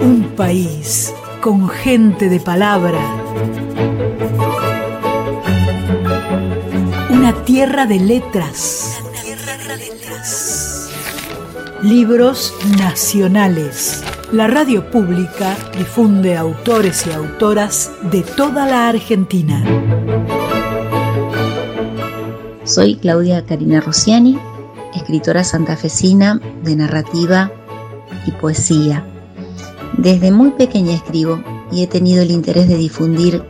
Un país con gente de palabra. Una tierra de letras. Libros nacionales. La radio pública difunde autores y autoras de toda la Argentina. Soy Claudia Karina Rossiani, escritora santafesina de narrativa y poesía. Desde muy pequeña escribo y he tenido el interés de difundir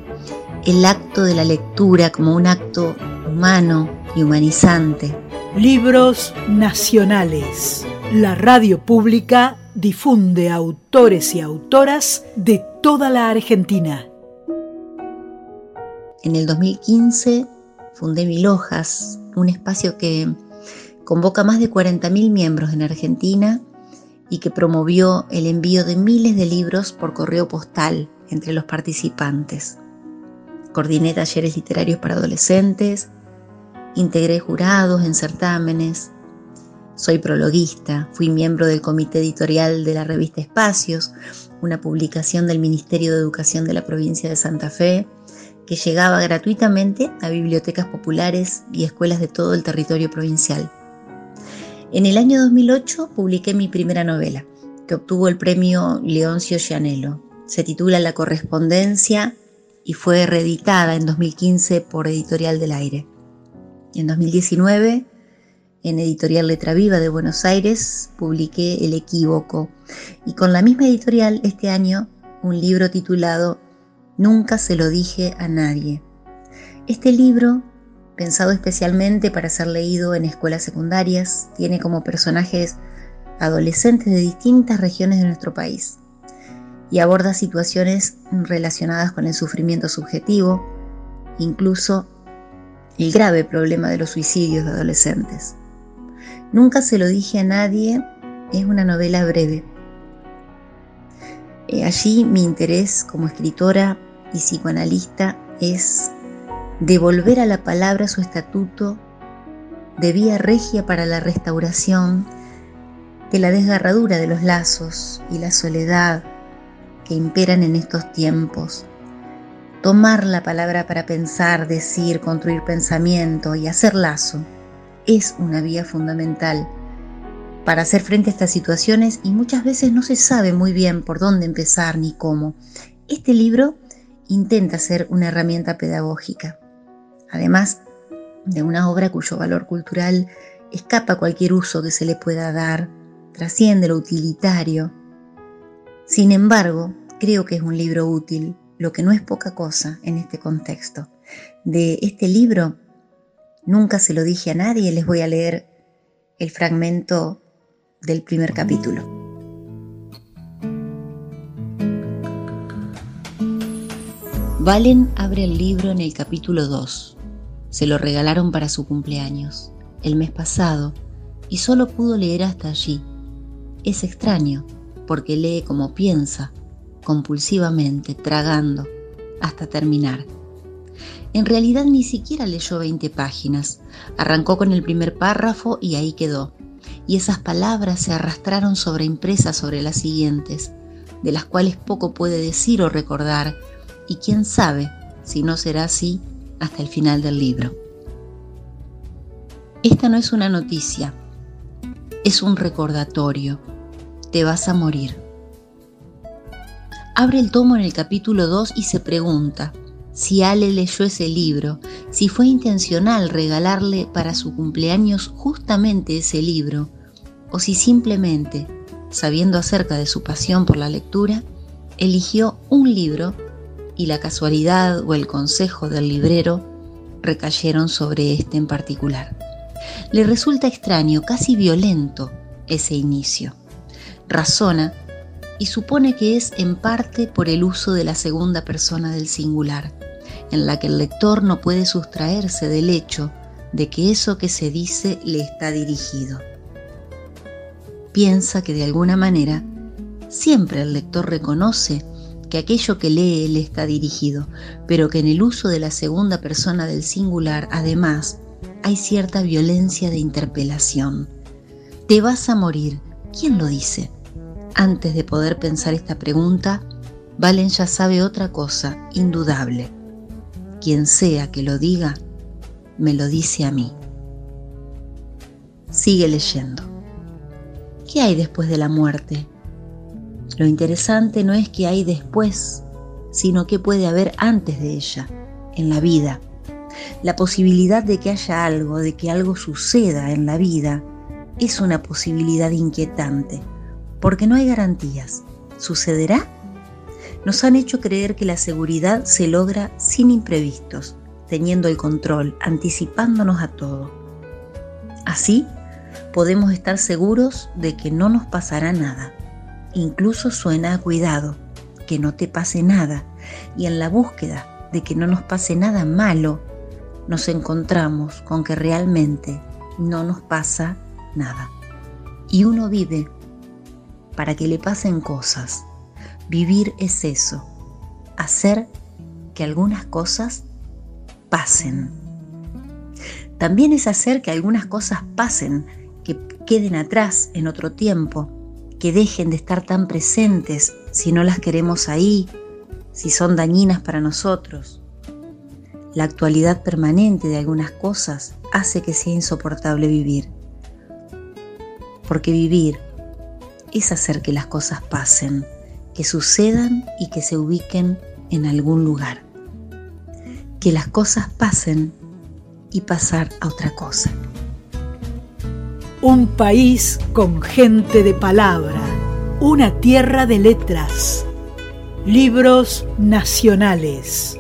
el acto de la lectura como un acto humano y humanizante. Libros nacionales. La radio pública difunde autores y autoras de toda la Argentina. En el 2015 fundé Mil Hojas, un espacio que convoca más de 40.000 miembros en Argentina y que promovió el envío de miles de libros por correo postal entre los participantes. Coordiné talleres literarios para adolescentes, integré jurados en certámenes, soy prologuista, fui miembro del comité editorial de la revista Espacios, una publicación del Ministerio de Educación de la provincia de Santa Fe, que llegaba gratuitamente a bibliotecas populares y escuelas de todo el territorio provincial. En el año 2008 publiqué mi primera novela, que obtuvo el premio Leoncio Gianello. Se titula La correspondencia y fue reeditada en 2015 por Editorial del Aire. En 2019, en Editorial Letra Viva de Buenos Aires, publiqué El Equívoco y con la misma editorial este año un libro titulado Nunca se lo dije a nadie. Este libro, pensado especialmente para ser leído en escuelas secundarias, tiene como personajes adolescentes de distintas regiones de nuestro país y aborda situaciones relacionadas con el sufrimiento subjetivo, incluso el grave problema de los suicidios de adolescentes. Nunca se lo dije a nadie es una novela breve. Eh, allí mi interés como escritora y psicoanalista es devolver a la palabra su estatuto de vía regia para la restauración de la desgarradura de los lazos y la soledad que imperan en estos tiempos. Tomar la palabra para pensar, decir, construir pensamiento y hacer lazo es una vía fundamental para hacer frente a estas situaciones y muchas veces no se sabe muy bien por dónde empezar ni cómo. Este libro intenta ser una herramienta pedagógica, además de una obra cuyo valor cultural escapa a cualquier uso que se le pueda dar, trasciende lo utilitario. Sin embargo, creo que es un libro útil, lo que no es poca cosa en este contexto. De este libro, nunca se lo dije a nadie, les voy a leer el fragmento del primer capítulo. Valen abre el libro en el capítulo 2. Se lo regalaron para su cumpleaños, el mes pasado, y solo pudo leer hasta allí. Es extraño, porque lee como piensa, compulsivamente, tragando, hasta terminar. En realidad ni siquiera leyó 20 páginas. Arrancó con el primer párrafo y ahí quedó. Y esas palabras se arrastraron sobreimpresas sobre las siguientes, de las cuales poco puede decir o recordar y quién sabe si no será así hasta el final del libro. Esta no es una noticia, es un recordatorio. Te vas a morir. Abre el tomo en el capítulo 2 y se pregunta si Ale leyó ese libro, si fue intencional regalarle para su cumpleaños justamente ese libro, o si simplemente, sabiendo acerca de su pasión por la lectura, eligió un libro y la casualidad o el consejo del librero recayeron sobre este en particular. Le resulta extraño, casi violento, ese inicio. Razona y supone que es en parte por el uso de la segunda persona del singular, en la que el lector no puede sustraerse del hecho de que eso que se dice le está dirigido. Piensa que de alguna manera siempre el lector reconoce que aquello que lee le está dirigido, pero que en el uso de la segunda persona del singular, además, hay cierta violencia de interpelación. Te vas a morir, ¿Quién lo dice? Antes de poder pensar esta pregunta, Valen ya sabe otra cosa indudable. Quien sea que lo diga, me lo dice a mí. Sigue leyendo. ¿Qué hay después de la muerte? Lo interesante no es qué hay después, sino qué puede haber antes de ella, en la vida. La posibilidad de que haya algo, de que algo suceda en la vida, es una posibilidad inquietante, porque no hay garantías. ¿Sucederá? Nos han hecho creer que la seguridad se logra sin imprevistos, teniendo el control, anticipándonos a todo. Así, podemos estar seguros de que no nos pasará nada. Incluso suena a cuidado, que no te pase nada, y en la búsqueda de que no nos pase nada malo, nos encontramos con que realmente no nos pasa nada. Y uno vive para que le pasen cosas. Vivir es eso, hacer que algunas cosas pasen. También es hacer que algunas cosas pasen, que queden atrás en otro tiempo, que dejen de estar tan presentes si no las queremos ahí, si son dañinas para nosotros. La actualidad permanente de algunas cosas hace que sea insoportable vivir. Porque vivir es hacer que las cosas pasen, que sucedan y que se ubiquen en algún lugar. Que las cosas pasen y pasar a otra cosa. Un país con gente de palabra, una tierra de letras, libros nacionales.